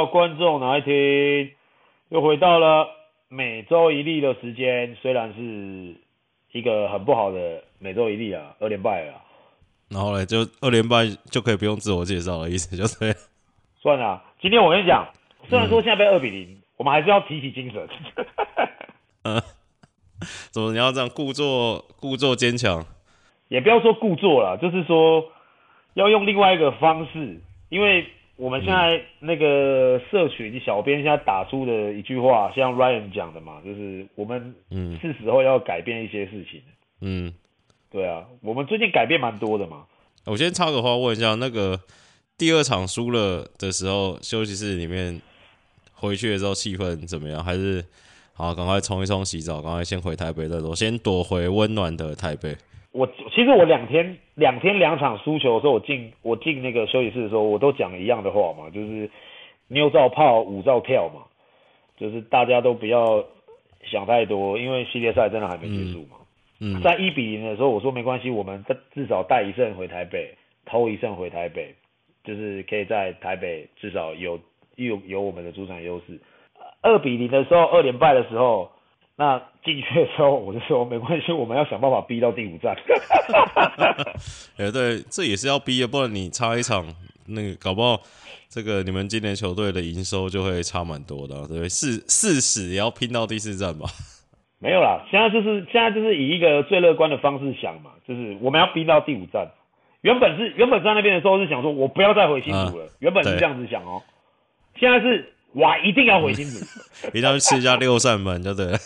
票观众哪爱听？又回到了每周一例的时间，虽然是一个很不好的每周一例啊，二连败啊。然后呢，就二连败就可以不用自我介绍了意思，就是。算了，今天我跟你讲，虽然说现在被二比零，嗯，我们还是要提起精神。嗯，怎么你要这样故作故作坚强？也不要说故作了，就是说要用另外一个方式，因为。我们现在那个社群小编现在打出的一句话，像 Ryan 讲的嘛，就是我们嗯是时候要改变一些事情。嗯，对啊，我们最近改变蛮多的嘛。我先插个话问一下，那个第二场输了的时候，休息室里面回去的时候气氛怎么样？还是好赶快冲一冲洗澡，赶快先回台北再说，先躲回温暖的台北。我其实我两天两天两场输球的时候，我进我进那个休息室的时候，我都讲一样的话嘛，就是妞照泡，舞照跳嘛，就是大家都不要想太多，因为系列赛真的还没结束嘛。嗯，嗯在一比零的时候，我说没关系，我们至少带一胜回台北，偷一胜回台北，就是可以在台北至少有有有我们的主场优势。二比零的时候，二连败的时候。那进去的时候，我就说没关系，我们要想办法逼到第五站。哎、欸，对，这也是要逼的，不然你差一场，那个搞不好这个你们今年球队的营收就会差蛮多的，对不对？四四死也要拼到第四站吧？没有啦，现在就是现在就是以一个最乐观的方式想嘛，就是我们要逼到第五站。原本是原本在那边的时候是想说我不要再回新竹了，啊、原本是这样子想哦、喔。现在是哇，一定要回新竹，嗯、一定要去吃一下六扇门，就对了。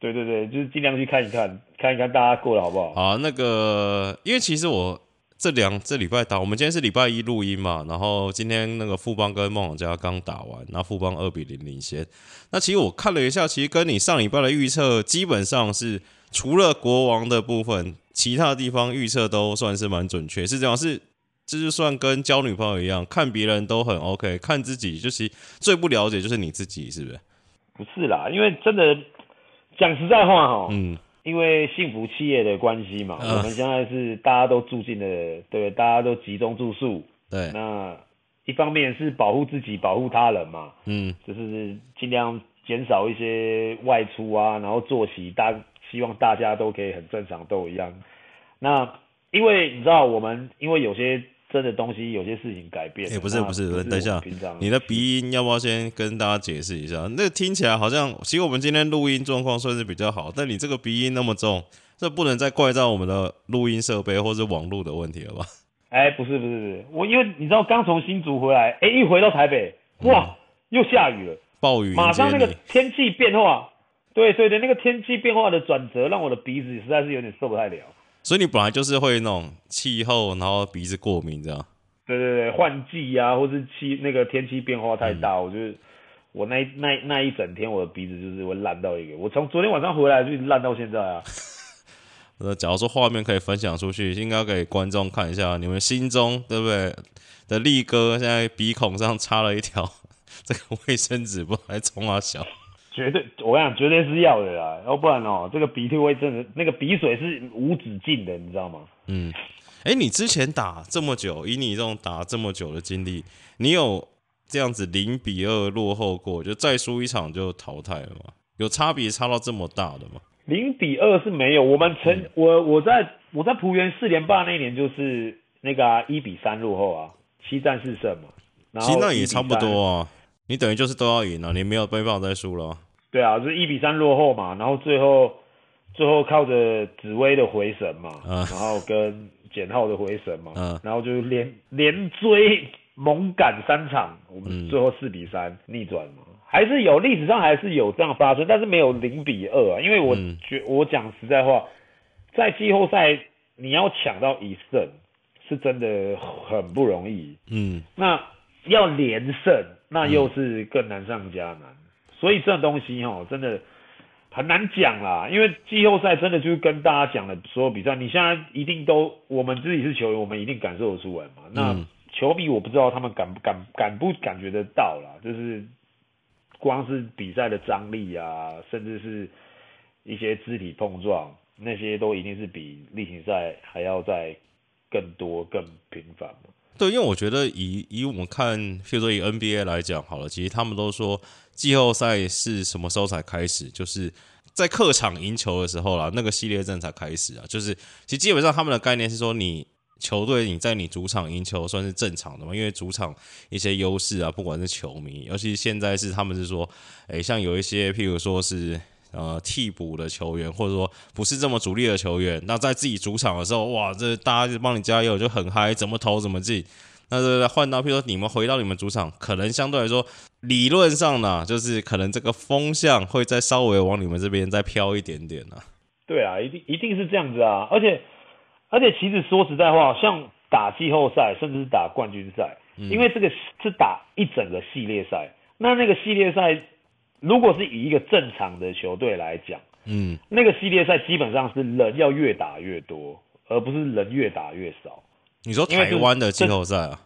对对对，就是尽量去看一看，看一看大家过得好不好。好，那个，因为其实我这两这礼拜打，我们今天是礼拜一录音嘛，然后今天那个富邦跟梦想家刚打完，那富邦二比零领先。那其实我看了一下，其实跟你上礼拜的预测基本上是，除了国王的部分，其他地方预测都算是蛮准确。是这样，是这就算跟交女朋友一样，看别人都很 OK，看自己就是最不了解就是你自己，是不是？不是啦，因为真的。讲实在话哈，嗯，因为幸福企业的关系嘛，呃、我们现在是大家都住进了，对，大家都集中住宿，对，那一方面是保护自己，保护他人嘛，嗯，就是尽量减少一些外出啊，然后作息大，希望大家都可以很正常，都一样。那因为你知道，我们因为有些。真的东西有些事情改变。哎、欸，不是不是，等一下，你的鼻音要不要先跟大家解释一下？那听起来好像，其实我们今天录音状况算是比较好，但你这个鼻音那么重，这不能再怪在我们的录音设备或是网络的问题了吧？哎、欸，不是不是不是，我因为你知道刚从新竹回来，哎、欸，一回到台北，哇，嗯、又下雨了，暴雨，马上那个天气变化，对对对，那个天气变化的转折，让我的鼻子实在是有点受不太了。所以你本来就是会那种气候，然后鼻子过敏这样。对对对，换季啊，或是气那个天气变化太大，嗯、我就是我那那那一整天我的鼻子就是会烂到一个。我从昨天晚上回来就烂到现在啊。呃，假如说画面可以分享出去，应该给观众看一下，你们心中对不对的力哥现在鼻孔上插了一条 这个卫生纸，不还冲啊小。绝对，我跟你讲，绝对是要的啦，要不然哦，这个鼻涕会真的，那个鼻水是无止境的，你知道吗？嗯，哎、欸，你之前打这么久，以你这种打这么久的经历，你有这样子零比二落后过，就再输一场就淘汰了吗？有差别差到这么大的吗？零比二是没有，我们曾、嗯、我我在我在浦原四连霸那一年就是那个一、啊、比三落后啊，七战四胜嘛，其实那也差不多啊。你等于就是都要赢了，你没有没办法再输了。对啊，就是一比三落后嘛，然后最后最后靠着紫薇的回神嘛，嗯、然后跟简浩的回神嘛，嗯、然后就连连追猛赶三场，我们最后四比三逆转嘛，嗯、还是有历史上还是有这样发生，但是没有零比二啊，因为我觉、嗯、我讲实在话，在季后赛你要抢到一胜是真的很不容易，嗯，那要连胜。那又是更难上加难，嗯、所以这种东西哈，真的很难讲啦。因为季后赛真的就是跟大家讲的所有比赛，你现在一定都，我们自己是球员，我们一定感受得出来嘛。那球迷我不知道他们感不感感不感觉得到啦，就是光是比赛的张力啊，甚至是一些肢体碰撞，那些都一定是比例行赛还要再更多更频繁嘛。对，因为我觉得以以我们看，譬如说以 NBA 来讲好了，其实他们都说季后赛是什么时候才开始，就是在客场赢球的时候啦，那个系列战才开始啊。就是其实基本上他们的概念是说，你球队你在你主场赢球算是正常的嘛，因为主场一些优势啊，不管是球迷，尤其现在是他们是说，诶，像有一些譬如说是。呃，替补的球员，或者说不是这么主力的球员，那在自己主场的时候，哇，这大家就帮你加油，就很嗨，怎么投怎么进。那这换到，譬如说你们回到你们主场，可能相对来说，理论上呢，就是可能这个风向会再稍微往你们这边再飘一点点呢。对啊，一定一定是这样子啊，而且而且其实说实在话，像打季后赛，甚至是打冠军赛，嗯，因为这个是打一整个系列赛，那那个系列赛。如果是以一个正常的球队来讲，嗯，那个系列赛基本上是人要越打越多，而不是人越打越少。你说台湾的季后赛啊？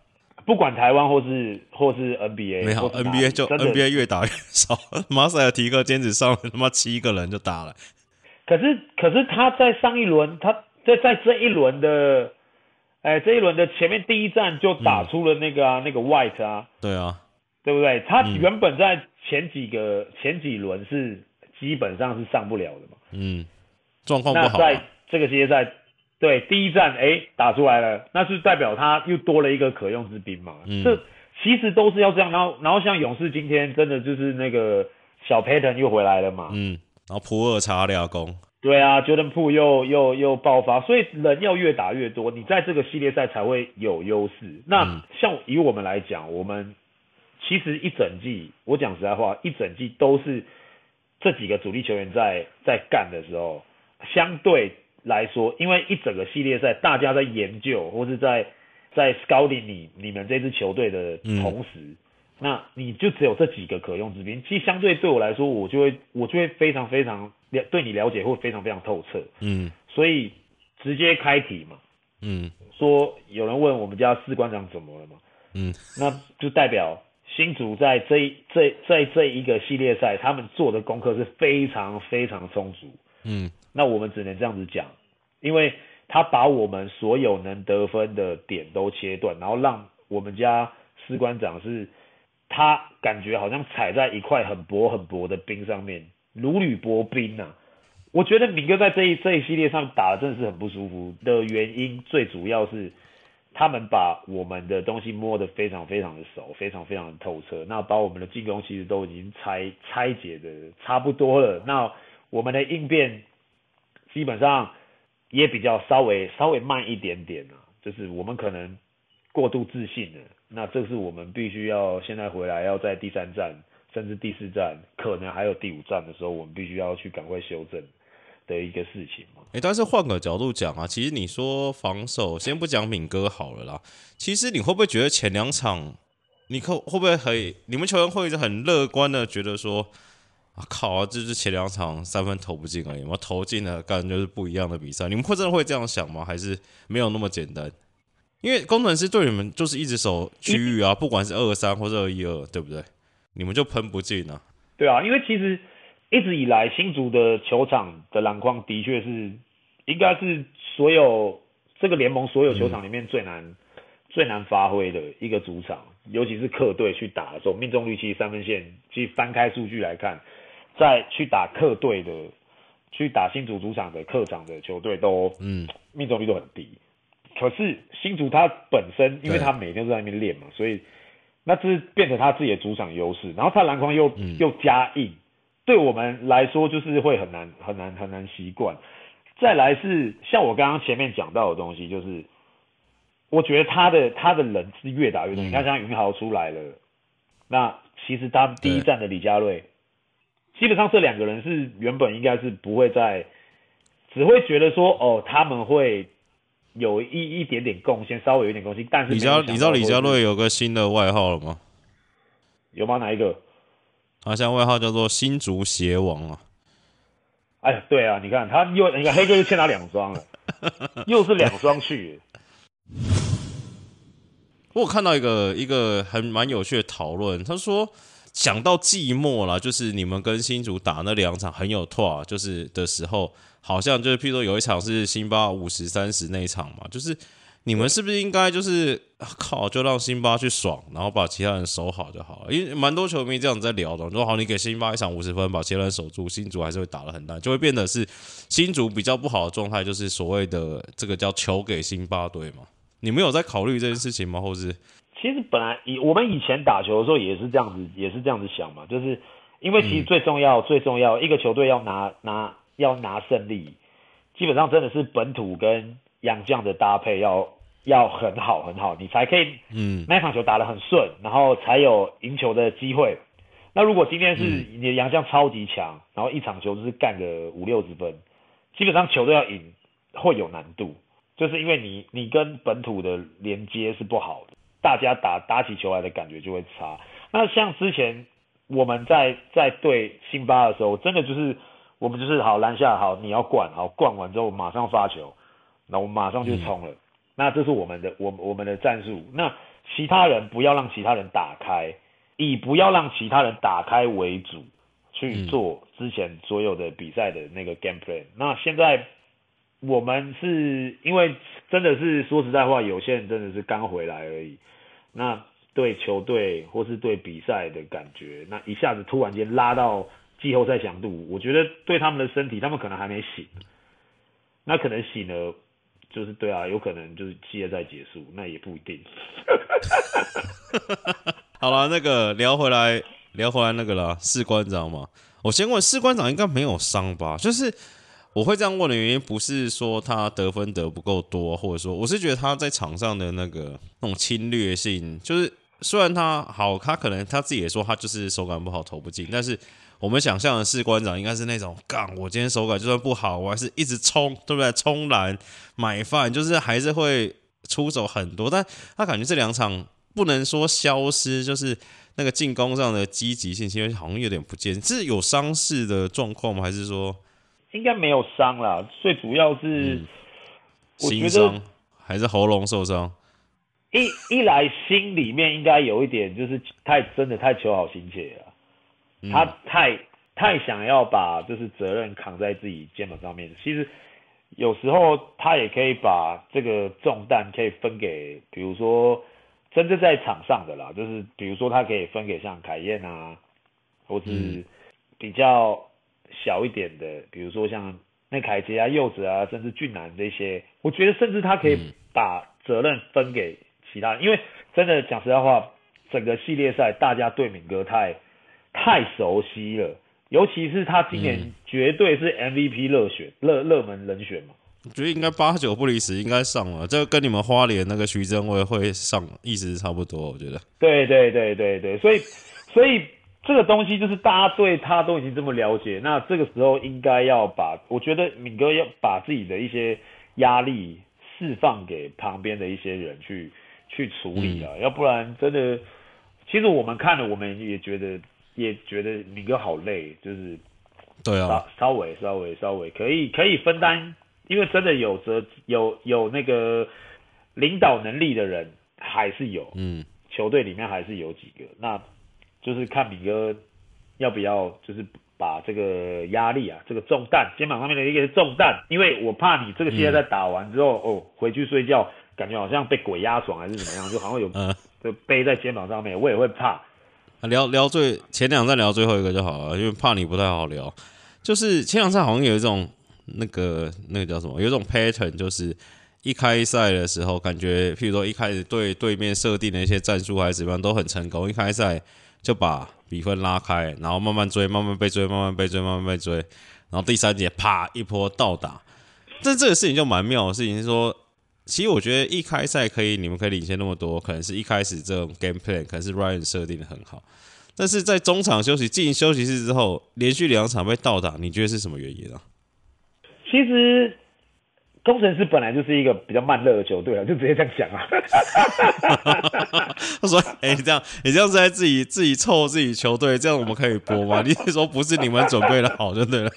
不管台湾或是或是 NBA，没有 NBA 就 NBA 越打越少。马赛尔提克坚持上了他妈七个人就打了。可是可是他在上一轮，他在在这一轮的，哎，这一轮的前面第一站就打出了那个啊，嗯、那个 White 啊，对啊，对不对？他原本在。前几个前几轮是基本上是上不了的嘛，嗯，状况不好。那在这个系列赛，对第一站哎、欸、打出来了，那是代表他又多了一个可用之兵嘛。嗯，这其实都是要这样。然后然后像勇士今天真的就是那个小 Payton 又回来了嘛，嗯，然后普尔查俩攻，对啊，Jordan Poole 又又又爆发，所以人要越打越多，你在这个系列赛才会有优势。那像以我们来讲，我们。其实一整季，我讲实在话，一整季都是这几个主力球员在在干的时候，相对来说，因为一整个系列赛，大家在研究或是在在 scouting 你你们这支球队的同时，嗯，那你就只有这几个可用之兵。其实相对对我来说，我就会我就会非常非常了对你了解会非常非常透彻。嗯，所以直接开题嘛。嗯，说有人问我们家士官长怎么了嘛？嗯，那就代表。新竹在这一这在这一个系列赛，他们做的功课是非常非常充足。嗯，那我们只能这样子讲，因为他把我们所有能得分的点都切断，然后让我们家士官长是，他感觉好像踩在一块很薄很薄的冰上面，如履薄冰啊。我觉得敏哥在这一这一系列上打的真的是很不舒服的原因，最主要是。他们把我们的东西摸得非常非常的熟，非常非常的透彻。那把我们的进攻其实都已经拆拆解的差不多了。那我们的应变基本上也比较稍微稍微慢一点点啊，就是我们可能过度自信了。那这是我们必须要现在回来要在第三站甚至第四站，可能还有第五站的时候，我们必须要去赶快修正。的一个事情嘛，哎、欸，但是换个角度讲啊，其实你说防守，先不讲敏哥好了啦。其实你会不会觉得前两场，你可会不会很，你们球员会很乐观的觉得说，啊靠啊，就是前两场三分投不进而已嘛，投进了，感觉就是不一样的比赛。你们会真的会这样想吗？还是没有那么简单？因为工程师对你们就是一直守区域啊，不管是二三或者二一二，对不对？你们就喷不进啊。对啊，因为其实。一直以来，新竹的球场的篮筐的确是，应该是所有这个联盟所有球场里面最难、嗯、最难发挥的一个主场，尤其是客队去打的时候，命中率其实三分线，其实翻开数据来看，在去打客队的，去打新竹主场的客场的球队都，嗯，命中率都很低。可是新竹他本身，因为他每天都在那边练嘛，所以那这是变成他自己的主场优势，然后他篮筐又、嗯、又加硬。对我们来说，就是会很难、很难、很难习惯。再来是像我刚刚前面讲到的东西，就是我觉得他的他的人是越打越多。嗯、你看，像云豪出来了，那其实他第一站的李佳瑞，基本上这两个人是原本应该是不会再，只会觉得说哦，他们会有一一点点贡献，稍微有一点贡献。但是你知道你知道李佳瑞有个新的外号了吗？有吗？哪一个？他现在外号叫做新竹鞋王啊！哎，对啊，你看他又，你看黑哥又欠他两双了，又是两双去。我看到一个一个很蛮有趣的讨论，他说讲到寂寞了，就是你们跟新竹打那两场很有拓，就是的时候，好像就是譬如说有一场是辛巴五十三十那一场嘛，就是你们是不是应该就是靠，就让辛巴去爽，然后把其他人守好就好了？因为蛮多球迷这样在聊的，说好，你给辛巴一场五十分，把其他人守住，新竹还是会打得很烂，就会变得是新竹比较不好的状态，就是所谓的这个叫球给辛巴队嘛。你们有在考虑这件事情吗？或是其实本来以我们以前打球的时候也是这样子，也是这样子想嘛，就是因为其实最重要、最重要一个球队要拿拿要拿胜利，基本上真的是本土跟洋将的搭配要。要很好很好，你才可以，嗯，那场球打得很顺，然后才有赢球的机会。那如果今天是你的洋将超级强，然后一场球就是干个五六十分，基本上球都要赢会有难度，就是因为你你跟本土的连接是不好的，大家打打起球来的感觉就会差。那像之前我们在在对辛巴的时候，真的就是我们就是好篮下好，你要灌好，灌完之后马上发球，那我们马上就冲了。嗯那这是我们的，我我们的战术。那其他人不要让其他人打开，以不要让其他人打开为主去做之前所有的比赛的那个 game plan。那现在我们是因为真的是说实在话，有些人真的是刚回来而已。那对球队或是对比赛的感觉，那一下子突然间拉到季后赛强度，我觉得对他们的身体，他们可能还没醒。那可能醒了。就是对啊，有可能就是系列赛结束，那也不一定。好了，那个聊回来，聊回来那个啦，士官长嘛。我先问，士官长应该没有伤吧？就是我会这样问的原因，不是说他得分得不够多，或者说我是觉得他在场上的那个那种侵略性，就是虽然他好，他可能他自己也说他就是手感不好，投不进，但是。我们想象的士官长应该是那种，杠我今天手感就算不好，我还是一直冲，对不对？冲篮、买饭，就是还是会出手很多。但他感觉这两场不能说消失，就是那个进攻上的积极性，因为好像有点不见。是有伤势的状况吗？还是说应该没有伤啦？最主要是、嗯、心伤还是喉咙受伤？一一来心里面应该有一点，就是太真的太求好心切了。他太太想要把就是责任扛在自己肩膀上面，其实有时候他也可以把这个重担可以分给，比如说真正在场上的啦，就是比如说他可以分给像凯燕啊，或是比较小一点的，比如说像那凯杰啊、柚子啊，甚至俊男这些，我觉得甚至他可以把责任分给其他人，因为真的讲实在话，整个系列赛大家对敏哥太。太熟悉了，尤其是他今年绝对是 MVP 热选热热门人选嘛。我觉得应该八九不离十，应该上了。这个跟你们花莲那个徐正伟会上，意思是差不多。我觉得。对对对对对，所以所以这个东西就是大家对他都已经这么了解，那这个时候应该要把，我觉得敏哥要把自己的一些压力释放给旁边的一些人去去处理了，嗯、要不然真的，其实我们看了，我们也觉得。也觉得敏哥好累，就是，对啊，稍微稍微稍微可以可以分担，因为真的有责有有那个领导能力的人还是有，嗯，球队里面还是有几个，那就是看敏哥要不要就是把这个压力啊，这个重担肩膀上面的一个重担，因为我怕你这个现在在打完之后、嗯、哦回去睡觉，感觉好像被鬼压床还是怎么样，就好像有就背在肩膀上面，我也会怕。聊聊最前两站聊最后一个就好了，因为怕你不太好聊。就是前两站好像有一种那个那个叫什么，有一种 pattern，就是一开赛的时候感觉，譬如说一开始对对面设定的一些战术还是怎么样都很成功，一开赛就把比分拉开，然后慢慢追，慢慢被追，慢慢被追，慢慢被追，然后第三节啪一波倒打。但这个事情就蛮妙的事情是说。其实我觉得一开赛可以，你们可以领先那么多，可能是一开始这种 game plan 可能是 Ryan 设定的很好，但是在中场休息进休息室之后，连续两场被倒打，你觉得是什么原因啊？其实工程师本来就是一个比较慢热的球队啊，就直接这样讲啊。他说：“哎、欸，你这样你这样是在自己自己凑自己球队，这样我们可以播吗？你是说不是你们准备的好就对了。”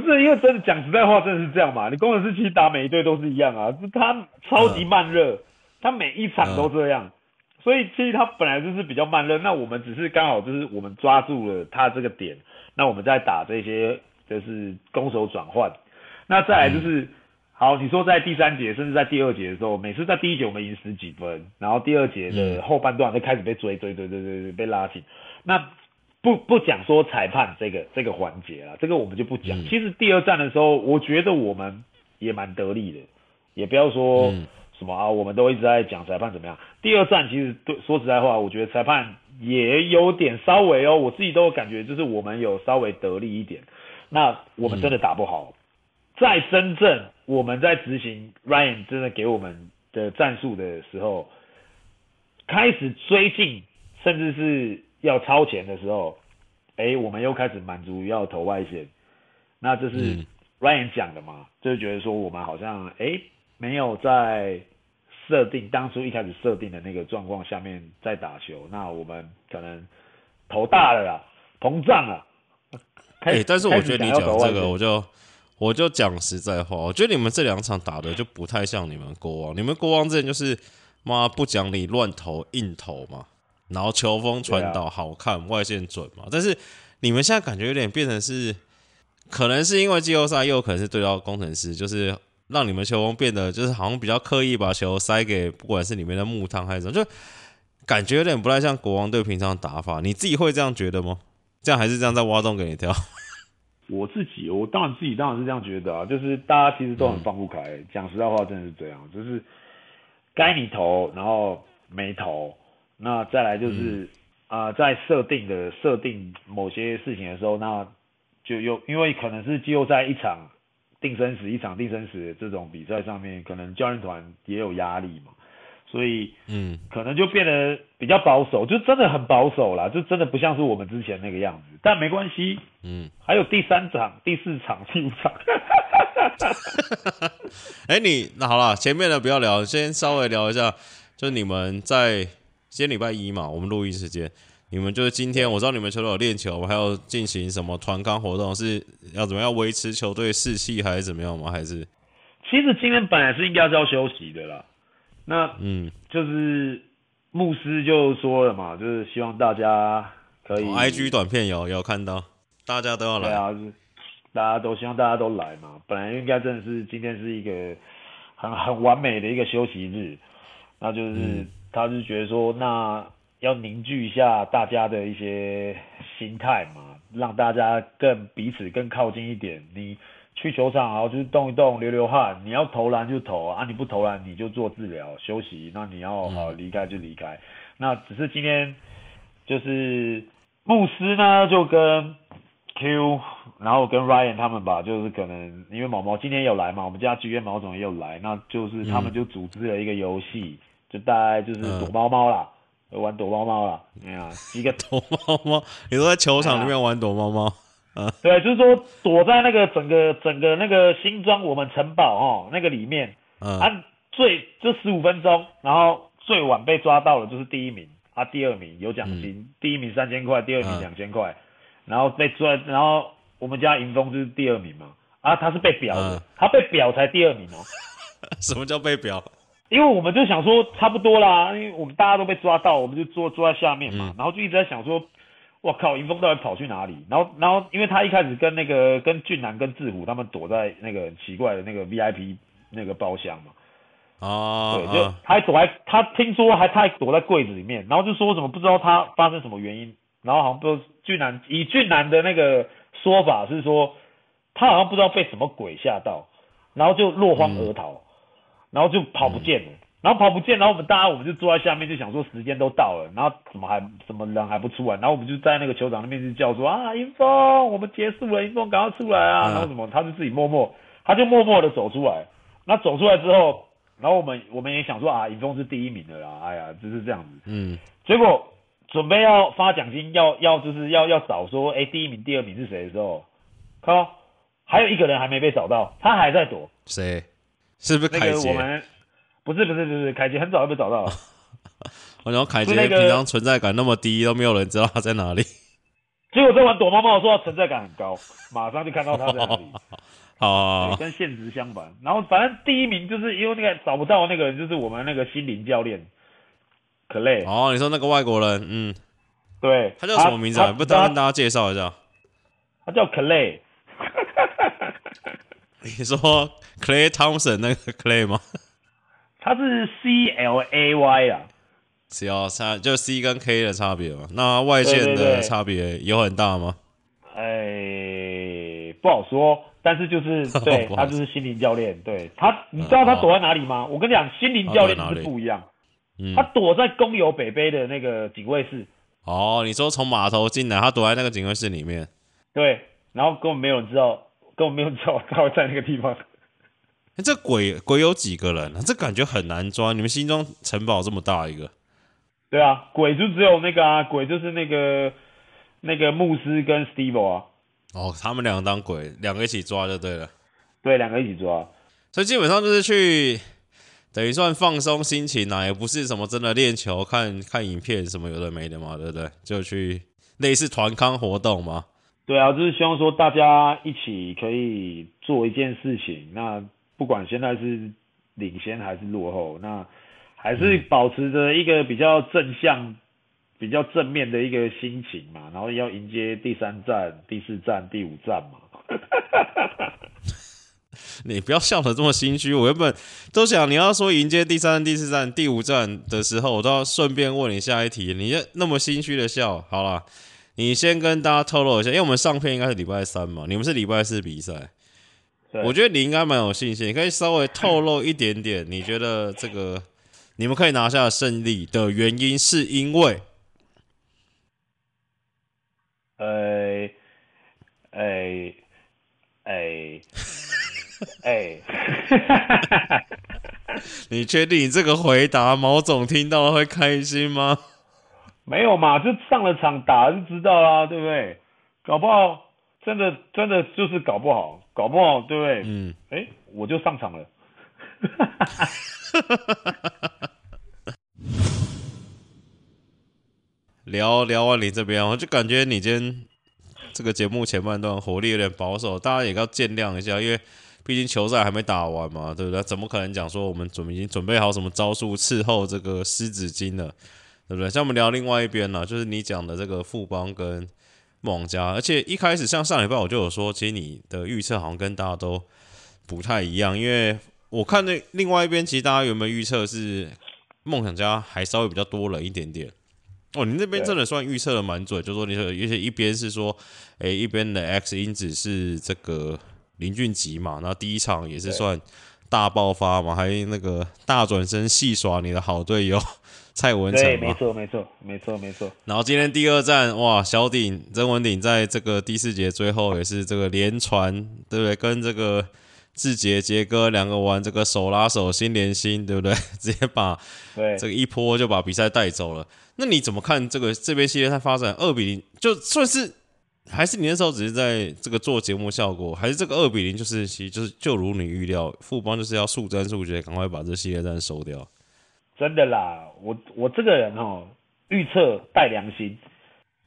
不是因为真的讲实在话，真的是这样嘛？你攻城狮其实打每一队都是一样啊，是他超级慢热，他每一场都这样，所以其实他本来就是比较慢热。那我们只是刚好就是我们抓住了他这个点，那我们在打这些就是攻守转换。那再来就是，好，你说在第三节甚至在第二节的时候，每次在第一节我们赢十几分，然后第二节的后半段就开始被追追追追追被拉起。那不不讲说裁判这个这个环节了，这个我们就不讲。其实第二战的时候，我觉得我们也蛮得力的，也不要说什么啊，我们都一直在讲裁判怎么样。第二战其实对说实在话，我觉得裁判也有点稍微哦，我自己都有感觉，就是我们有稍微得力一点。那我们真的打不好。在深圳我们在执行 Ryan 真的给我们的战术的时候，开始追进，甚至是要超前的时候，哎、欸，我们又开始满足于要投外线，那这是 Ryan 讲的嘛？就是觉得说我们好像哎、欸、没有在设定当初一开始设定的那个状况下面在打球，那我们可能头大了啦，膨胀了。哎、欸，但是我觉得你讲这个，我就。我就讲实在话，我觉得你们这两场打的就不太像你们国王。你们国王之前就是妈不讲理乱投硬投嘛，然后球风传导好看，啊、外线准嘛。但是你们现在感觉有点变成是，可能是因为季后赛，又可能是对到工程师，就是让你们球风变得就是好像比较刻意把球塞给不管是里面的木汤还是什么，就感觉有点不太像国王队平常打法。你自己会这样觉得吗？这样还是这样在挖洞给你跳？我自己，我当然自己当然是这样觉得啊，就是大家其实都很放不开。讲、嗯、实在话，真的是这样，就是该你投，然后没投，那再来就是啊、嗯呃，在设定的设定某些事情的时候，那就又因为可能是季后赛一场定生死，一场定生死的这种比赛上面，可能教练团也有压力嘛。所以，嗯，可能就变得比较保守，就真的很保守啦，就真的不像是我们之前那个样子。但没关系，嗯，还有第三场、第四场、第五场。哎、欸，你那好了，前面的不要聊，先稍微聊一下，就你们在今天礼拜一嘛，我们录音时间，你们就是今天，我知道你们球队有练球，我还要进行什么团康活动，是要怎么样维持球队士气，还是怎么样吗？还是？其实今天本来是应该是要休息的啦。那嗯，就是牧师就说了嘛，就是希望大家可以。IG 短片有有看到，大家都要来。对啊，大家都希望大家都来嘛。本来应该真的是今天是一个很很完美的一个休息日，那就是、嗯、他是觉得说，那要凝聚一下大家的一些心态嘛，让大家更彼此更靠近一点。你。去球场，然后就是动一动，流流汗。你要投篮就投啊，你不投篮你就做治疗休息。那你要好离开就离开。那只是今天就是牧师呢，就跟 Q，然后跟 Ryan 他们吧，就是可能因为毛毛今天有来嘛，我们家剧院毛总也有来，那就是他们就组织了一个游戏，就大概就是躲猫猫啦，玩躲猫猫啦。哎呀，几个 躲猫猫，你都在球场里面玩躲猫猫。嗯，对，就是说躲在那个整个整个那个新装我们城堡哦那个里面，嗯，啊最就十五分钟，然后最晚被抓到了就是第一名，啊第二名有奖金，嗯、第一名三千块，第二名两千块，然后被抓，然后我们家迎风就是第二名嘛，啊他是被表的，嗯、他被表才第二名哦。什么叫被表？因为我们就想说差不多啦，因为我们大家都被抓到，我们就坐坐在下面嘛，嗯、然后就一直在想说。我靠！迎风到底跑去哪里？然后，然后，因为他一开始跟那个跟俊男跟志虎他们躲在那个很奇怪的那个 VIP 那个包厢嘛。哦。对，就他还躲在，他听说还他还躲在柜子里面，然后就说什么不知道他发生什么原因，然后好像不知道俊男以俊男的那个说法是说，他好像不知道被什么鬼吓到，然后就落荒而逃，嗯、然后就跑不见了。嗯然后跑不见，然后我们大家我们就坐在下面，就想说时间都到了，然后怎么还怎么人还不出来？然后我们就在那个球场那边就叫说啊，迎峰，我们结束了，迎峰赶快出来啊！然后什么，他就自己默默，他就默默的走出来。那走出来之后，然后我们我们也想说啊，迎峰是第一名的啦，哎呀，就是这样子。嗯。结果准备要发奖金，要要就是要要找说，哎，第一名、第二名是谁的时候，靠，还有一个人还没被找到，他还在躲。谁？是不是凯杰？那个我们。不是不是不是，凯杰很早就被找到了。我想凯杰平常存在感那么低，都没有人知道他在哪里。结果在玩躲猫猫的时候，存在感很高，马上就看到他在哪里。好，跟现实相反。然后反正第一名就是因为那个找不到那个人，就是我们那个心灵教练，Clay。哦，你说那个外国人，嗯，对，他叫什么名字啊？不，再跟大家介绍一下。他叫 Clay。你说 Clay Thompson 那个 Clay 吗？他是 C L A Y 啊，只要差就 C 跟 K 的差别嘛。那外线的差别有很大吗？哎、欸，不好说。但是就是 对他就是心灵教练，对他，你知道他躲在哪里吗？我跟你讲，心灵教练是不一样。他躲在公有北北的那个警卫室。哦，你说从码头进来，他躲在那个警卫室里面。对，然后根本没有人知道，根本没有人知道他会在那个地方。欸、这鬼鬼有几个人啊？这感觉很难抓。你们心中城堡这么大一个？对啊，鬼就只有那个啊，鬼就是那个那个牧师跟 Steve 啊。哦，他们两个当鬼，两个一起抓就对了。对，两个一起抓。所以基本上就是去，等于算放松心情啊，也不是什么真的练球，看看影片什么有的没的嘛，对不对？就去类似团康活动嘛。对啊，就是希望说大家一起可以做一件事情，那。不管现在是领先还是落后，那还是保持着一个比较正向、比较正面的一个心情嘛，然后要迎接第三站、第四站、第五站嘛。你不要笑得这么心虚，我原本都想你要说迎接第三、第四站、第五站的时候，我都要顺便问你下一题。你那么心虚的笑，好了，你先跟大家透露一下，因为我们上片应该是礼拜三嘛，你们是礼拜四比赛。我觉得你应该蛮有信心，你可以稍微透露一点点，你觉得这个你们可以拿下胜利的原因是因为，呃，哎，哎，哎，你确定你这个回答毛总听到了会开心吗？没有嘛，就上了场打就知道啦，对不对？搞不好真的真的就是搞不好。搞不好，对不对？嗯，哎、欸，我就上场了。聊聊完你这边，我就感觉你今天这个节目前半段火力有点保守，大家也要见谅一下，因为毕竟球赛还没打完嘛，对不对？怎么可能讲说我们准备已经准备好什么招数伺候这个狮子精了，对不对？像我们聊另外一边呢，就是你讲的这个富邦跟。梦想家，而且一开始像上礼拜我就有说，其实你的预测好像跟大家都不太一样，因为我看那另外一边，其实大家有没有预测是梦想家还稍微比较多了一点点。哦，你那边真的算预测的蛮准，就说你说，而且一边是说，哎，一边的 X 因子是这个林俊杰嘛，然后第一场也是算大爆发嘛，还那个大转身戏耍你的好队友。蔡文诚，对，没错，没错，没错，没错。然后今天第二站，哇，小鼎曾文鼎在这个第四节最后也是这个连传，对不对？跟这个志杰杰哥两个玩这个手拉手心连心，对不对？直接把这个一波就把比赛带走了。那你怎么看这个这边系列赛发展二比零？就算是还是你那时候只是在这个做节目效果，还是这个二比零就是其实就是就如你预料，富邦就是要速战速决，赶快把这系列战收掉。真的啦，我我这个人哦，预测带良心，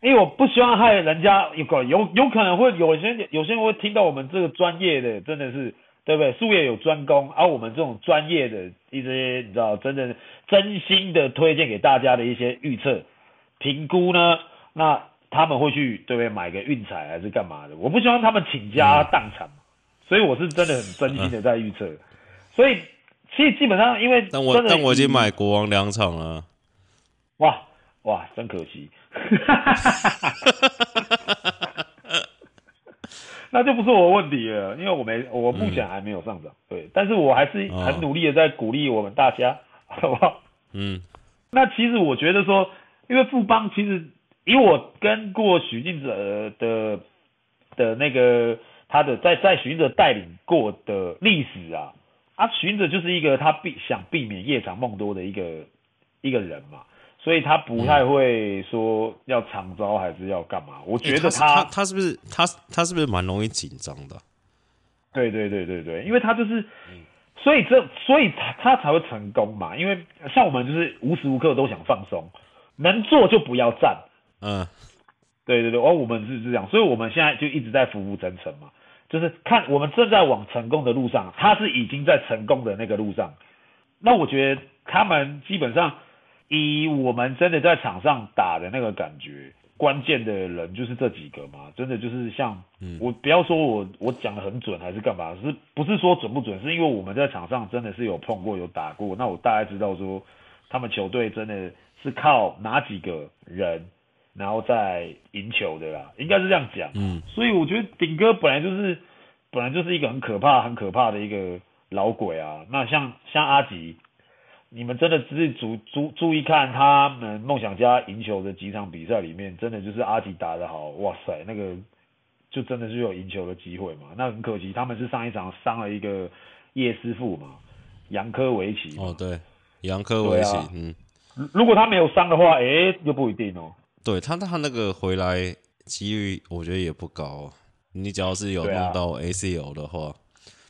因为我不希望害人家有个有有可能会有些有些人会听到我们这个专业的，真的是对不对？术业有专攻，而、啊、我们这种专业的一些你知道，真的真心的推荐给大家的一些预测评估呢，那他们会去对不对买个运彩还是干嘛的？我不希望他们倾家荡产，嗯、所以我是真的很真心的在预测，嗯、所以。其实基本上，因为但我但我已经买国王两场了，哇哇，真可惜，那就不是我问题了，因为我没我目前还没有上涨，嗯、对，但是我还是很努力的在鼓励我们大家，哦、好不好？嗯，那其实我觉得说，因为富邦其实以我跟过许晋哲的的那个他的在在许晋哲带领过的历史啊。啊，寻着就是一个他避想避免夜长梦多的一个一个人嘛，所以他不太会说要长招还是要干嘛。我觉得他、欸、他，是不是他他是不是蛮容易紧张的？对对对对对，因为他就是，所以这所以他他才会成功嘛。因为像我们就是无时无刻都想放松，能坐就不要站。嗯，对对对，而我们是这样，所以我们现在就一直在浮浮沉沉嘛。就是看我们正在往成功的路上，他是已经在成功的那个路上。那我觉得他们基本上以我们真的在场上打的那个感觉，关键的人就是这几个嘛，真的就是像、嗯、我不要说我我讲的很准还是干嘛，是不是说准不准？是因为我们在场上真的是有碰过有打过，那我大概知道说他们球队真的是靠哪几个人，然后再赢球的啦，应该是这样讲。嗯，所以我觉得顶哥本来就是本来就是一个很可怕很可怕的一个老鬼啊。那像像阿吉。你们真的只是注注注意看他们梦想家赢球的几场比赛里面，真的就是阿吉打得好，哇塞，那个就真的是有赢球的机会嘛。那很可惜，他们是上一场伤了一个叶师傅嘛，杨科维奇。哦，对，杨科维奇，啊、嗯，如果他没有伤的话，哎、欸，又不一定哦。对他，他那个回来几率，我觉得也不高。你只要是有弄到 ACL 的话，啊、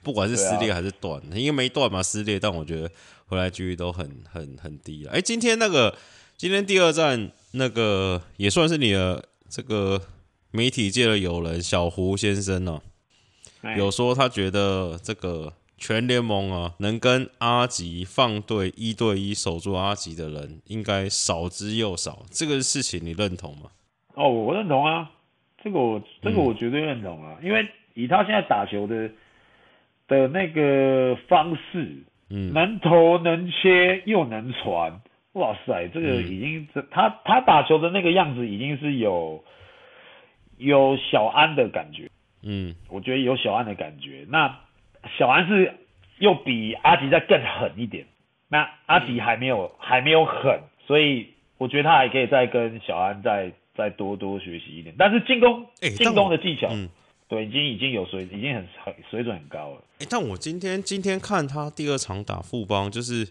不管是撕裂还是断，因为没断嘛，撕裂，但我觉得。回来几率都很很很低了。哎，今天那个今天第二站那个也算是你的这个媒体界的友人小胡先生呢、啊，有说他觉得这个全联盟啊，能跟阿吉放对一对一守住阿吉的人，应该少之又少。这个事情你认同吗？哦，我认同啊，这个我这个我绝对认同啊，嗯、因为以他现在打球的的那个方式。嗯，能投能切又能传，哇塞，这个已经他他打球的那个样子已经是有有小安的感觉，嗯，我觉得有小安的感觉。那小安是又比阿吉再更狠一点，那阿吉还没有、嗯、还没有狠，所以我觉得他还可以再跟小安再再多多学习一点。但是进攻进、欸、攻的技巧。嗯对，已经已经有水，已经很很水准很高了。哎，但我今天今天看他第二场打富邦，就是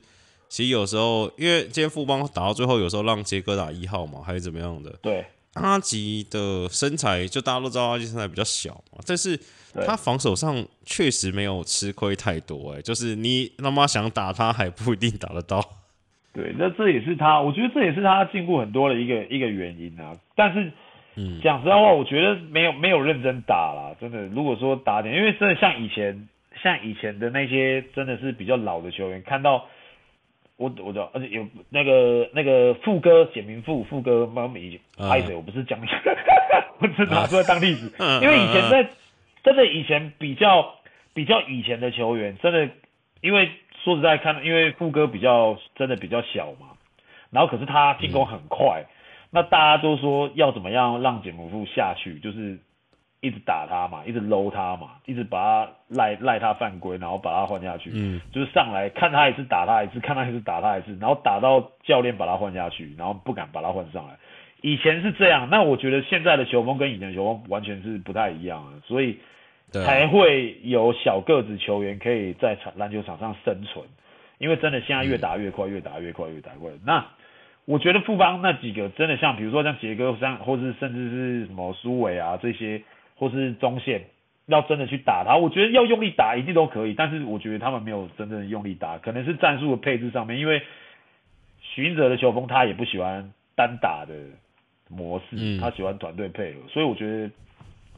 其实有时候，因为今天富邦打到最后，有时候让杰哥打一号嘛，还是怎么样的？对，阿吉的身材，就大家都知道阿吉身材比较小嘛，但是他防守上确实没有吃亏太多。哎，就是你他妈想打他，还不一定打得到。对，那这也是他，我觉得这也是他进步很多的一个一个原因啊。但是。嗯，讲实在话，我觉得没有没有认真打啦，真的。如果说打点，因为真的像以前，像以前的那些真的是比较老的球员，看到我我知道，而且有那个那个副哥简明富副哥妈咪拍谁？我不是讲你，我只拿出来当例子，因为以前在真的以前比较比较以前的球员，真的，因为说实在看，因为副哥比较真的比较小嘛，然后可是他进攻很快。嗯那大家都说要怎么样让简明富下去，就是一直打他嘛，一直搂他嘛，一直把他赖赖他犯规，然后把他换下去。嗯，就是上来看他一次打他一次，看他一次打他一次，然后打到教练把他换下去，然后不敢把他换上来。以前是这样，那我觉得现在的球风跟以前的球风完全是不太一样的，所以才会有小个子球员可以在场篮球场上生存，因为真的现在越打越快，越打越快，越打越快。那我觉得富邦那几个真的像，比如说像杰哥，像或是甚至是什么苏伟啊这些，或是中线，要真的去打他，我觉得要用力打一定都可以。但是我觉得他们没有真正的用力打，可能是战术的配置上面，因为许晋哲的球风他也不喜欢单打的模式，他喜欢团队配合，所以我觉得。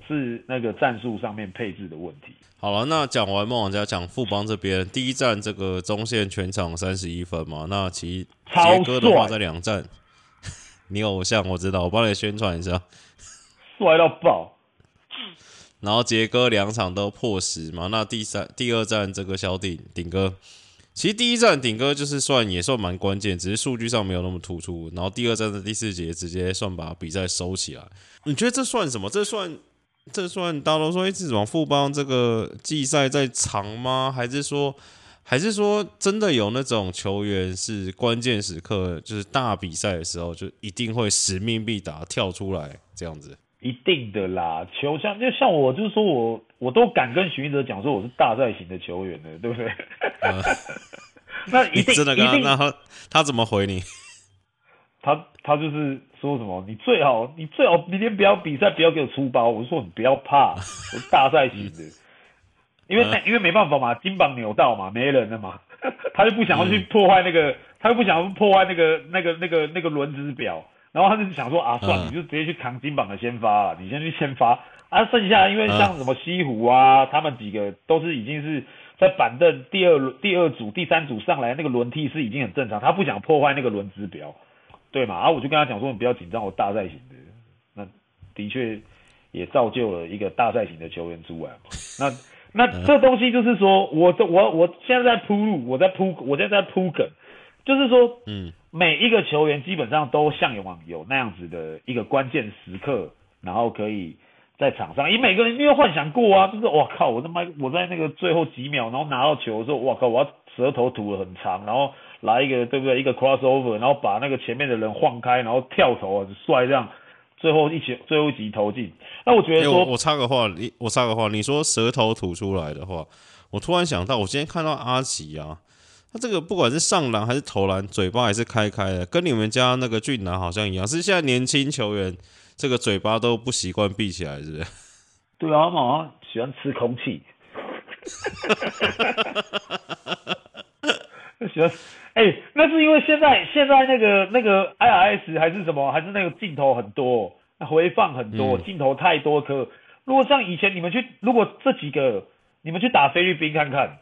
是那个战术上面配置的问题。好了，那讲完梦王家，讲富邦这边第一站这个中线全场三十一分嘛。那其实杰哥的话在两站，你偶像我知道，我帮你宣传一下，帅到爆。然后杰哥两场都破十嘛。那第三、第二战这个小顶顶哥，其实第一战顶哥就是算也算蛮关键，只是数据上没有那么突出。然后第二战的第四节直接算把比赛收起来。你觉得这算什么？这算？这算大多说，哎这种富邦这个季赛在长吗？还是说，还是说真的有那种球员是关键时刻，就是大比赛的时候，就一定会使命必达跳出来这样子？一定的啦，球像就像我，就是说我我都敢跟许晋哲讲说我是大赛型的球员的，对不对？嗯、那一定真的一定那他他怎么回你？他他就是说什么，你最好你最好明天不要比赛，不要给我出包。我就说你不要怕，我是大赛型的，因为因为没办法嘛，金榜扭到嘛，没人了嘛，他就不想要去破坏那个，他就不想要破坏那个那个那个那个轮值表，然后他就想说啊，算了，你就直接去扛金榜的先发了，你先去先发啊，剩下因为像什么西湖啊，他们几个都是已经是在板凳第二第二组第三组上来，那个轮替是已经很正常，他不想破坏那个轮值表。对嘛？然后我就跟他讲说，你不要紧张，我大赛型的，那的确也造就了一个大赛型的球员出来嘛。那那这东西就是说，我我我现在在铺路，我在铺，我现在在铺梗，就是说，嗯，每一个球员基本上都向往有那样子的一个关键时刻，然后可以在场上，以每个人一定要幻想过啊，就是我靠，我他妈我在那个最后几秒，然后拿到球的时候，我靠，我要舌头吐得很长，然后来一个对不对？一个 crossover，然后把那个前面的人晃开，然后跳投啊，帅这样。最后一球，最后一集投进。那我觉得，我，我插个话，你我插个话，你说舌头吐出来的话，我突然想到，我今天看到阿吉啊，他这个不管是上篮还是投篮，嘴巴还是开开的，跟你们家那个俊男好像一样。是现在年轻球员这个嘴巴都不习惯闭起来，是不是？对啊，他们好像喜欢吃空气。喜欢。哎、欸，那是因为现在现在那个那个 IRS 还是什么，还是那个镜头很多，回放很多，镜、嗯、头太多颗。如果像以前你们去，如果这几个你们去打菲律宾看看，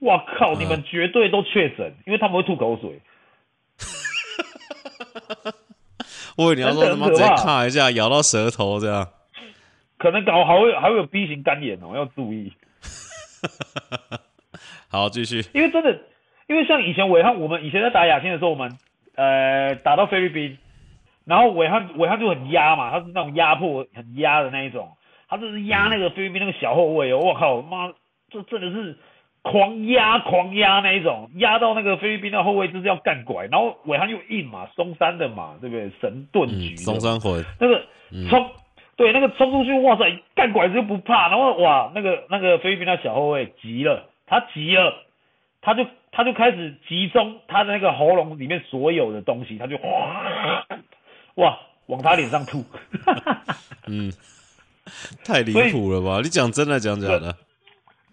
哇靠，你们绝对都确诊，因为他们会吐口水。我以为你要说他妈直接卡一下咬到舌头这样，可能搞还会还会有 B 型肝炎哦，要注意。好，继续。因为真的。因为像以前伟汉，我们以前在打亚青的时候，我们呃打到菲律宾，然后伟汉伟汉就很压嘛，他是那种压迫很压的那一种，他就是压那个菲律宾那个小后卫哦，我靠妈，这真的是狂压狂压那一种，压到那个菲律宾的后卫就是要干拐，然后韦翰又硬嘛，松山的嘛，对不对？神盾局，松山魂，那个冲、嗯，对，那个冲出去，哇塞，干拐子就不怕，然后哇，那个那个菲律宾的小后卫急了，他急了，他就。他就开始集中他的那个喉咙里面所有的东西，他就哇哇往他脸上吐。嗯，太离谱了吧？你讲真的讲假的？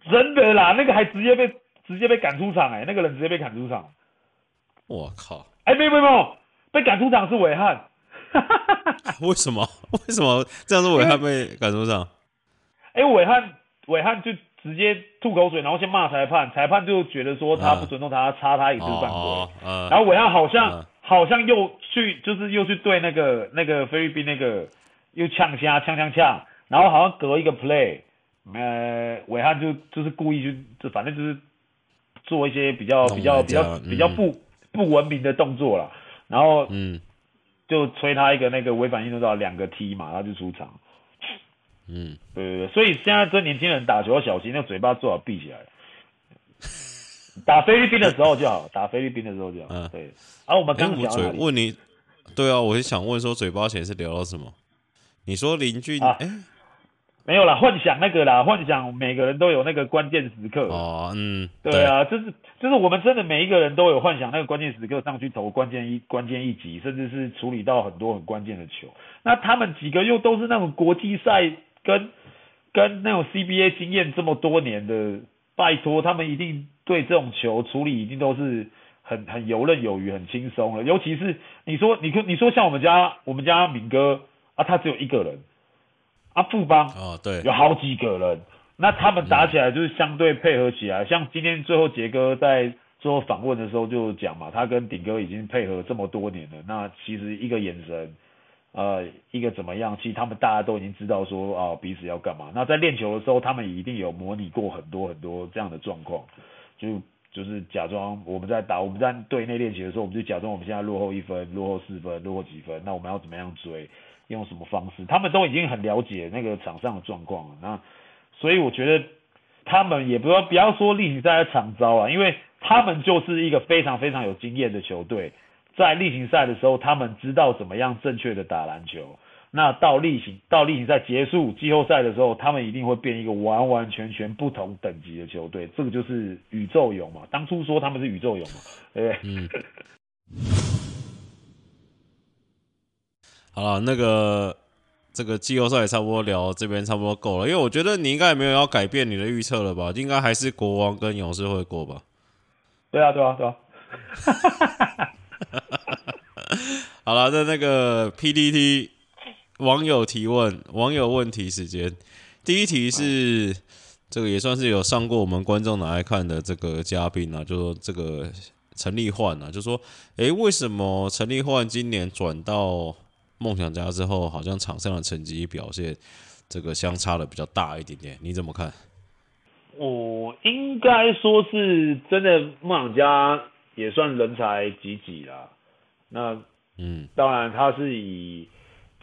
真的啦，那个还直接被直接被赶出场哎、欸，那个人直接被赶出场。我靠！哎、欸，没有没有没有，被赶出场是韦翰。为什么？为什么这样是韦翰被赶出场？哎、欸，韦翰韦翰就。直接吐口水，然后先骂裁判，裁判就觉得说他不尊重他，插他一次犯规。然后韦翰好像、嗯、好像又去，就是又去对那个那个菲律宾那个又呛虾呛呛呛，然后好像隔一个 play，呃，韦翰就就是故意去，就反正就是做一些比较比较比较、嗯、比较不不文明的动作了，然后嗯，就吹他一个那个违反运动道两个 T 嘛，他就出场。嗯，对对对，所以现在这年轻人打球要小心，那嘴巴最好闭起来。打菲律宾的时候就好，打菲律宾的时候就好。嗯，对。而、啊、我们刚讲嘴问你，对啊，我是想问说嘴巴前是聊到什么？你说林俊，哎、啊欸，没有啦，幻想那个啦，幻想每个人都有那个关键时刻。哦，嗯，对啊，对就是就是我们真的每一个人都有幻想那个关键时刻上去投关键一关键一击，甚至是处理到很多很关键的球。那他们几个又都是那种国际赛。跟跟那种 CBA 经验这么多年的，拜托他们一定对这种球处理一定都是很很游刃有余、很轻松了。尤其是你说，你说你说像我们家我们家敏哥啊，他只有一个人，啊富邦啊对，有好几个人，那他们打起来就是相对配合起来。像今天最后杰哥在做访问的时候就讲嘛，他跟顶哥已经配合这么多年了，那其实一个眼神。呃，一个怎么样？其实他们大家都已经知道说啊，彼此要干嘛。那在练球的时候，他们一定有模拟过很多很多这样的状况，就就是假装我们在打，我们在队内练习的时候，我们就假装我们现在落后一分、落后四分、落后几分，那我们要怎么样追？用什么方式？他们都已经很了解那个场上的状况了。那所以我觉得他们也不要不要说例行赛的场招啊，因为他们就是一个非常非常有经验的球队。在例行赛的时候，他们知道怎么样正确的打篮球。那到例行到例行赛结束季后赛的时候，他们一定会变一个完完全全不同等级的球队。这个就是宇宙勇嘛。当初说他们是宇宙勇嘛，对不对？嗯。好了，那个这个季后赛也差不多聊这边差不多够了，因为我觉得你应该也没有要改变你的预测了吧？应该还是国王跟勇士会过吧？对啊，对啊，对啊。好了，那那个 PDT 网友提问，网友问题时间，第一题是这个也算是有上过我们观众拿来看的这个嘉宾啊，就说这个陈立焕啊，就说，诶，为什么陈立焕今年转到梦想家之后，好像场上的成绩表现这个相差的比较大一点点，你怎么看？我应该说是真的，梦想家也算人才济济啦。那嗯，当然他是以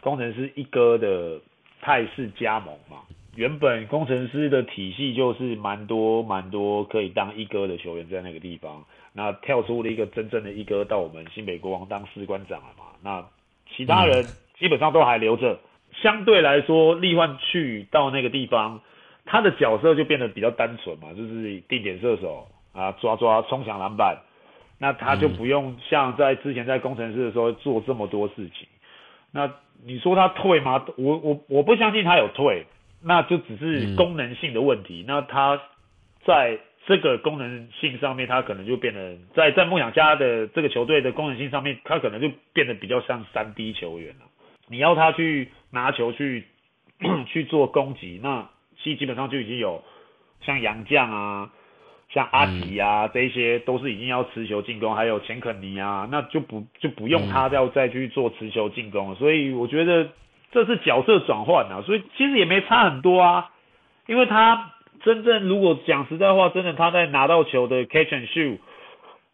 工程师一哥的态势加盟嘛。原本工程师的体系就是蛮多蛮多可以当一哥的球员在那个地方，那跳出了一个真正的一哥到我们新北国王当士官长了嘛。那其他人基本上都还留着，相对来说，利焕去到那个地方，他的角色就变得比较单纯嘛，就是定点射手啊，抓抓冲抢篮板，那他就不用像在之前在工程师的时候做这么多事情。那你说他退吗？我我我不相信他有退。那就只是功能性的问题。嗯、那他在这个功能性上面，他可能就变得在在梦想家的这个球队的功能性上面，他可能就变得比较像三 D 球员了。你要他去拿球去 去做攻击，那其实基本上就已经有像杨绛啊、像阿吉啊、嗯、这一些都是已经要持球进攻，还有钱肯尼啊，那就不就不用他要再去做持球进攻了。所以我觉得。这是角色转换啊，所以其实也没差很多啊，因为他真正如果讲实在话，真的他在拿到球的 catch and shoot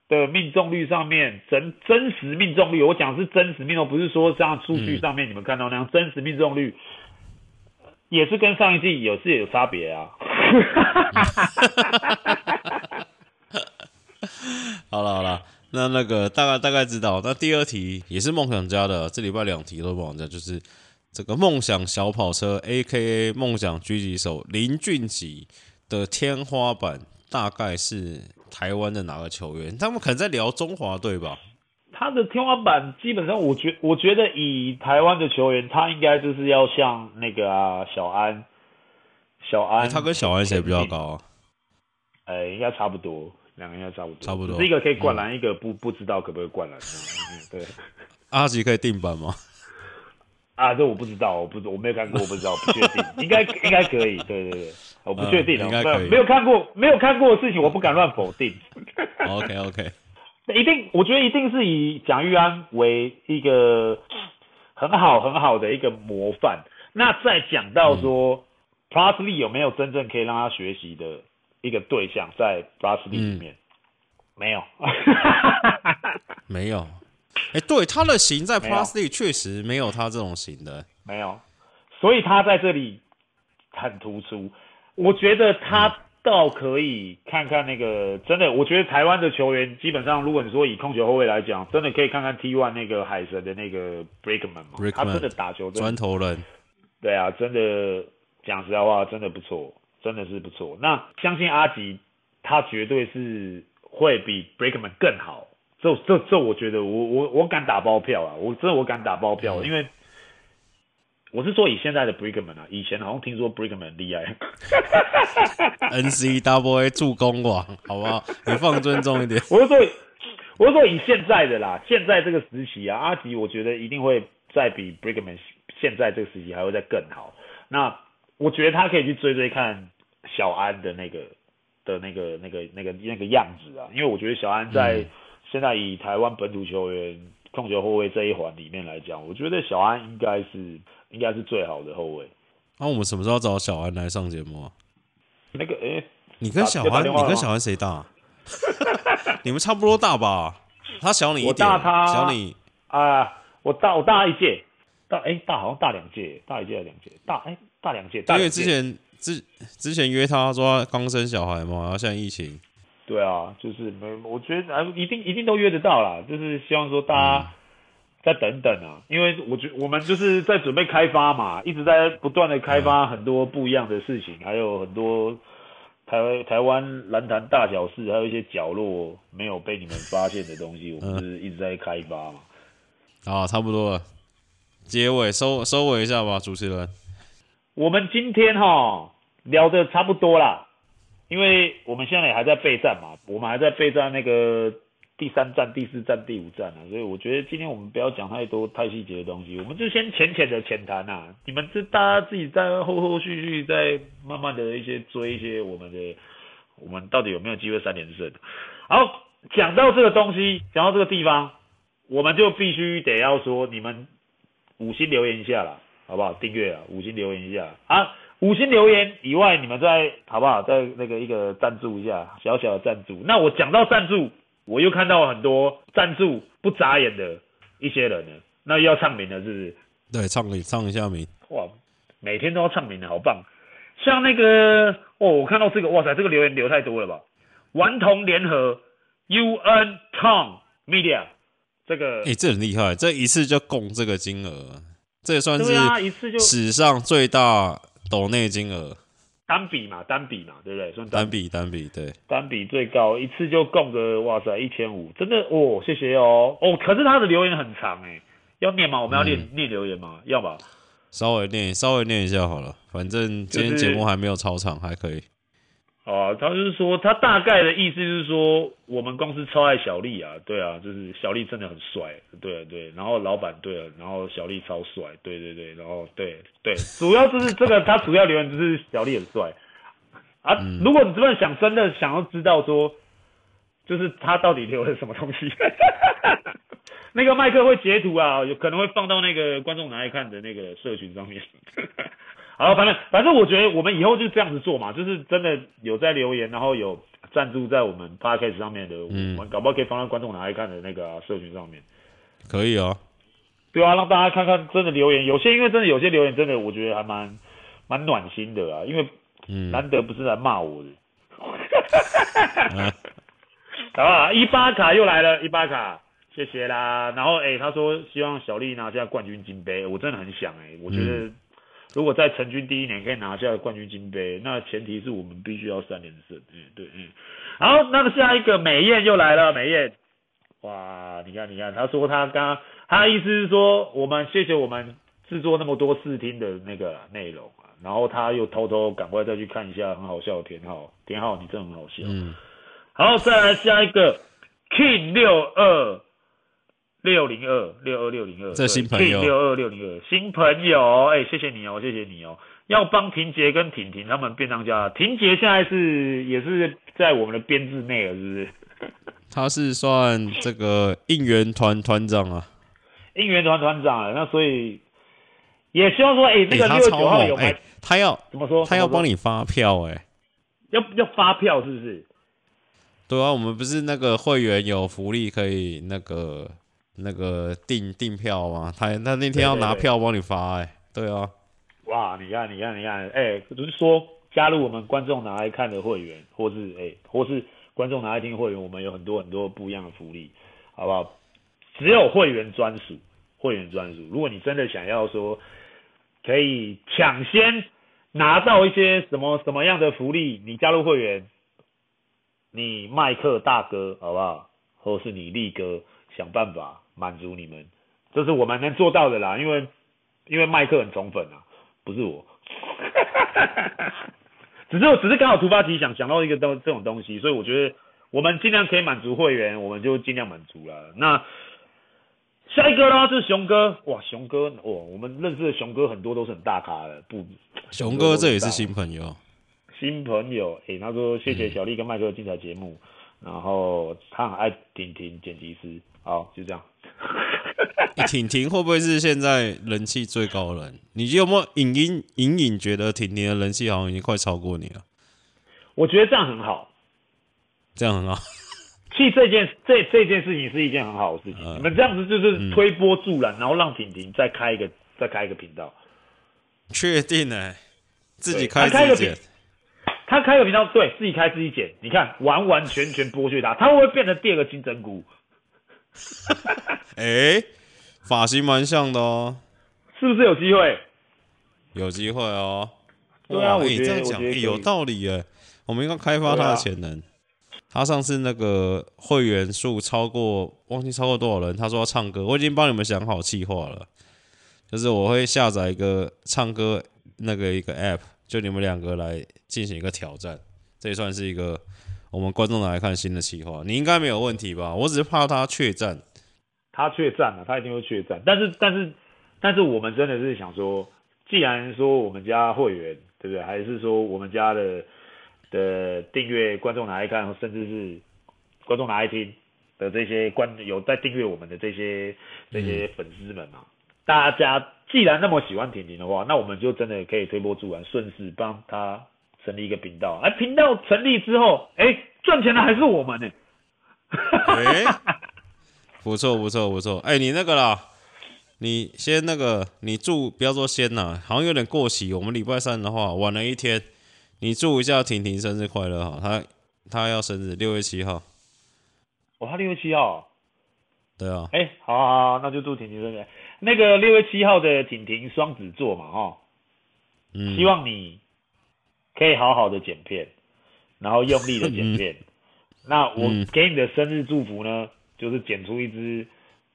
的命中率上面，真真实命中率，我讲是真实命中，不是说像数据上面你们看到那样，真实命中率也是跟上一季有是有差别啊。好了好了，那那个大概大概知道，那第二题也是梦想家的，这礼拜两题都是梦想家，就是。这个梦想小跑车，A.K.A. 梦想狙击手林俊杰的天花板大概是台湾的哪个球员？他们可能在聊中华队吧？他的天花板基本上，我觉我觉得以台湾的球员，他应该就是要像那个啊小安，小安，他跟小安谁比较高啊？哎，应该差不多，两个应该差不多，差不多。是一个可以灌篮，嗯、一个不不知道可不可以灌篮。对，阿吉可以定板吗？啊，这我不知道，我不我没有看过，我不知道，不确定，应该应该可以，对对对，我不确定，应该可以，没有看过，没有看过的事情，我不敢乱否定。OK OK，一定，我觉得一定是以蒋玉安为一个很好很好的一个模范。那再讲到说，Plus Lee 有没有真正可以让他学习的一个对象在 Plus Lee 里面？嗯、没有，没有。哎，欸、对，他的型在 Plus League 确实没有他这种型的，没有，所以他在这里很突出。我觉得他倒可以看看那个，嗯、真的，我觉得台湾的球员基本上，如果你说以控球后卫来讲，真的可以看看 T One 那个海神的那个 Brickman 嘛，Brickman, 他真的打球砖头人，对啊，真的讲实在话，真的不错，真的是不错。那相信阿吉，他绝对是会比 Brickman 更好。这这这，我觉得我我我敢打包票啊！我真的我敢打包票，因为我是说以现在的 Brickman 啊，以前好像听说 Brickman 很厉害，N C W A 助攻王，好不好？你放尊重一点。我是说，我是说以现在的啦，现在这个时期啊，阿吉我觉得一定会再比 Brickman 现在这个时期还会再更好。那我觉得他可以去追追看小安的那个的那个那个那个那个样子啊，因为我觉得小安在。嗯现在以台湾本土球员控球后卫这一环里面来讲，我觉得小安应该是应该是最好的后卫。那、啊、我们什么时候找小安来上节目啊？那个，哎、欸，你跟小安，你跟小安谁大？你们差不多大吧？他小你一点，我大他小你啊、呃，我大我大一届，大哎、欸、大好像大两届，大一届还两届，大哎、欸、大两届。因为之前之之前约他说他刚生小孩嘛，然后现在疫情。对啊，就是没，我觉得啊，一定一定都约得到啦。就是希望说大家再等等啊，因为我觉我们就是在准备开发嘛，一直在不断的开发很多不一样的事情，嗯、还有很多台湾台湾篮坛大小事，还有一些角落没有被你们发现的东西，我们是一直在开发嘛。啊，差不多了，结尾收收尾一下吧，主持人。我们今天哈聊的差不多啦。因为我们现在也还在备战嘛，我们还在备战那个第三战、第四战、第五战啊，所以我觉得今天我们不要讲太多太细节的东西，我们就先浅浅的浅谈呐。你们这大家自己在后后续续再慢慢的一些追一些我们的，我们到底有没有机会三连胜？好，讲到这个东西，讲到这个地方，我们就必须得要说，你们五星留言一下啦，好不好？订阅啊，五星留言一下啊，五星留言以外，你们再好不好？再那个一个赞助一下，小小的赞助。那我讲到赞助，我又看到很多赞助不眨眼的一些人了，那又要唱名了，是不是？对，唱名唱一下名。哇，每天都要唱名的好棒。像那个哦，我看到这个，哇塞，这个留言留太多了吧？顽童联合 UN Tom Media，这个哎、欸，这很厉害，这一次就供这个金额，这也算是史上最大抖内金额。单笔嘛，单笔嘛，对不对？算单笔，单笔，对，单笔最高一次就供个哇塞一千五，真的哦，谢谢哦哦。可是他的留言很长哎，要念吗？我们要念、嗯、念留言吗？要吧？稍微念，稍微念一下好了。反正今天节目还没有超长，还可以。啊，他就是说，他大概的意思就是说，我们公司超爱小丽啊，对啊，就是小丽真的很帅，对啊对。然后老板对啊，然后小丽超帅，对对对，然后对对，主要就是这个，他主要留言就是小丽很帅啊。如果你真的想真的想要知道说，就是他到底留了什么东西，那个麦克会截图啊，有可能会放到那个观众拿来看的那个社群上面。好，反正反正我觉得我们以后就这样子做嘛，就是真的有在留言，然后有赞助在我们 podcast 上面的，嗯、我们搞不好可以放到观众拿来看的那个、啊、社群上面。可以哦，对啊，让大家看看真的留言，有些因为真的有些留言真的我觉得还蛮蛮暖心的啊，因为难得不是来骂我的。嗯、好吧，一巴卡又来了，一巴卡，谢谢啦。然后哎、欸，他说希望小丽拿下冠军金杯，我真的很想哎、欸，我觉得。嗯如果在成军第一年可以拿下冠军金杯，那前提是我们必须要三连胜。嗯，对，嗯。好，那么下一个美艳又来了，美艳，哇，你看，你看，他说他刚，他的意思是说，我们谢谢我们制作那么多试听的那个内容啊，然后他又偷偷赶快再去看一下很好笑的田浩，田浩你真的很好笑。嗯。好，再来下一个 King 六二。六零二六二六零二，这新朋友六二六零二新朋友，哎、欸，谢谢你哦，谢谢你哦。要帮婷杰跟婷婷他们变当家，婷杰现在是也是在我们的编制内了，是不是？他是算这个应援团团长啊，应援团团长啊，那所以也希望说，哎、欸，那个六月九号有哎、欸，他要怎么说？他要帮你发票、欸，哎，要要发票是不是？对啊，我们不是那个会员有福利可以那个。那个订订票嘛，他他那天要拿票帮你发哎、对啊，哇，你看你看你看，哎、欸，就是说加入我们观众拿来看的会员，或是哎、或是观众拿来听会员，我们有很多很多不一样的福利，好不好？只有会员专属，会员专属。如果你真的想要说可以抢先拿到一些什么什么样的福利，你加入会员，你麦克大哥好不好？或是你力哥想办法。满足你们，这是我们能做到的啦。因为因为麦克很宠粉啊，不是我，只是我只是刚好突发奇想想到一个东这种东西，所以我觉得我们尽量可以满足会员，我们就尽量满足了。那下一个啦，就是熊哥，哇，熊哥，哇，我们认识的熊哥很多都是很大咖的，不，熊哥这也是新朋友，新朋友，诶、欸，他说谢谢小丽跟麦克的精彩节目，嗯、然后他很爱婷婷剪辑师，好，就这样。婷婷会不会是现在人气最高的人？你有没有隐隐隐隐觉得婷婷的人气好像已经快超过你了？我觉得这样很好，这样很好。其实这件这这件事情是一件很好的事情。呃、你们这样子就是推波助澜，嗯、然后让婷婷再开一个再开一个频道。确定呢？自己开自己剪。他开个频道，对自己开自己剪。你看，完完全全剥削他，他会不会变成第二个金针菇？哎、欸，发型蛮像的哦，是不是有机会？有机会哦。对啊，你、欸、这样讲、欸、有道理耶。我们应该开发他的潜能。啊、他上次那个会员数超过，忘记超过多少人。他说要唱歌，我已经帮你们想好计划了。就是我会下载一个唱歌那个一个 app，就你们两个来进行一个挑战。这也算是一个。我们观众来看新的企划，你应该没有问题吧？我只是怕他怯战，他怯战了，他一定会怯战。但是，但是，但是，我们真的是想说，既然说我们家会员，对不对？还是说我们家的的订阅观众来看，甚至是观众来听的这些观有在订阅我们的这些这些粉丝们嘛，大家既然那么喜欢婷婷的话，那我们就真的可以推波助澜，顺势帮他成立一个频道。哎，频道成立之后，哎，赚钱的还是我们呢。哎，不错不错不错。哎，你那个啦，你先那个，你祝不要说先呐，好像有点过期。我们礼拜三的话晚了一天，你祝一下婷婷生日快乐哈，她她要生日六月七号。哦，她六月七号。对啊。哎，好好好，那就祝婷婷生日。那个六月七号的婷婷双子座嘛，哈，嗯，希望你可以好好的剪片，然后用力的剪片。嗯、那我给你的生日祝福呢，就是剪出一支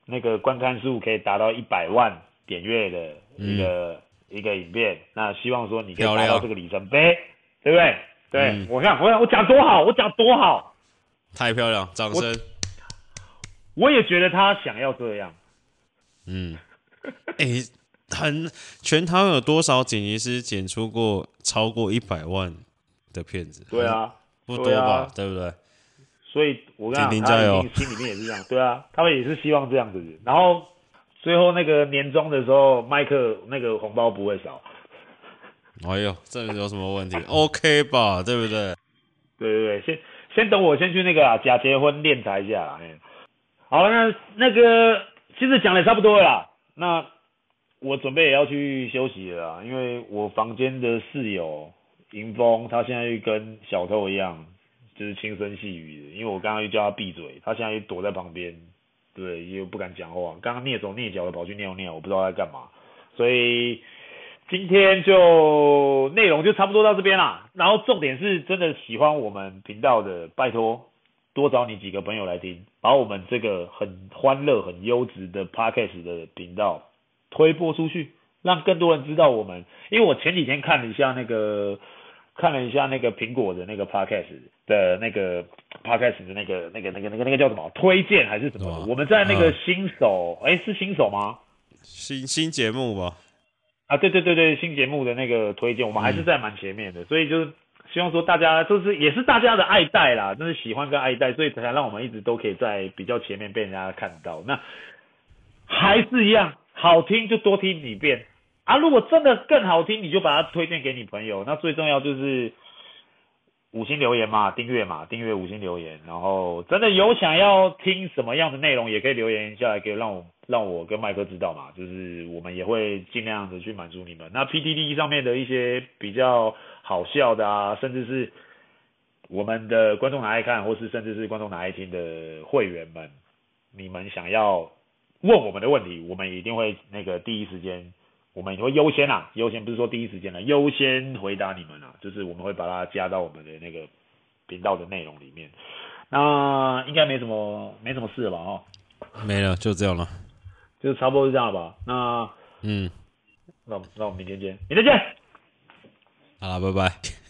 那个观看数可以达到一百万点阅的一个、嗯、一个影片。那希望说你可以达到这个里程碑，对不对？对，嗯、我看我看我讲多好，我讲多好，太漂亮，掌声。我也觉得他想要这样，嗯。哎、欸，很全台有多少剪辑师剪出过超过一百万的片子？对啊，不多吧？对，不对？所以我跟你讲，他心里面也是这样。对啊，他们也是希望这样子。然后最后那个年终的时候，麦克那个红包不会少。哎呦，这有什么问题？OK 吧？对不对？对对对，先先等我先去那个啊假结婚练财一下。哎，好了，那那个其实讲的差不多了啦。那我准备也要去休息了，因为我房间的室友迎风，他现在又跟小偷一样，就是轻声细语的。因为我刚刚又叫他闭嘴，他现在又躲在旁边，对，又不敢讲话。刚刚蹑手蹑脚的跑去尿尿，我不知道他干嘛。所以今天就内容就差不多到这边啦。然后重点是真的喜欢我们频道的，拜托多找你几个朋友来听。把我们这个很欢乐、很优质的 Podcast 的频道推播出去，让更多人知道我们。因为我前几天看了一下那个，看了一下那个苹果的那个 Podcast 的那个 Podcast 的那个、那个、那个、那个、那个叫什么推荐还是什么？哦、我们在那个新手，哎、是新手吗？新新节目吧？啊，对对对对，新节目的那个推荐，我们还是在蛮前面的，嗯、所以就是。希望说大家就是也是大家的爱戴啦，真是喜欢跟爱戴，所以才让我们一直都可以在比较前面被人家看到。那还是一样，好听就多听几遍啊！如果真的更好听，你就把它推荐给你朋友。那最重要就是五星留言嘛，订阅嘛，订阅五星留言。然后真的有想要听什么样的内容，也可以留言下来，可以让我让我跟麦克知道嘛。就是我们也会尽量的去满足你们。那 PTT 上面的一些比较。好笑的啊，甚至是我们的观众拿来看，或是甚至是观众拿来听的会员们，你们想要问我们的问题，我们一定会那个第一时间，我们也会优先啊，优先不是说第一时间了，优先回答你们啊，就是我们会把它加到我们的那个频道的内容里面。那应该没什么没什么事了吧？哦，没了，就这样了，就差不多是这样吧。那嗯，那那我们明天见，明天见。好了，拜拜。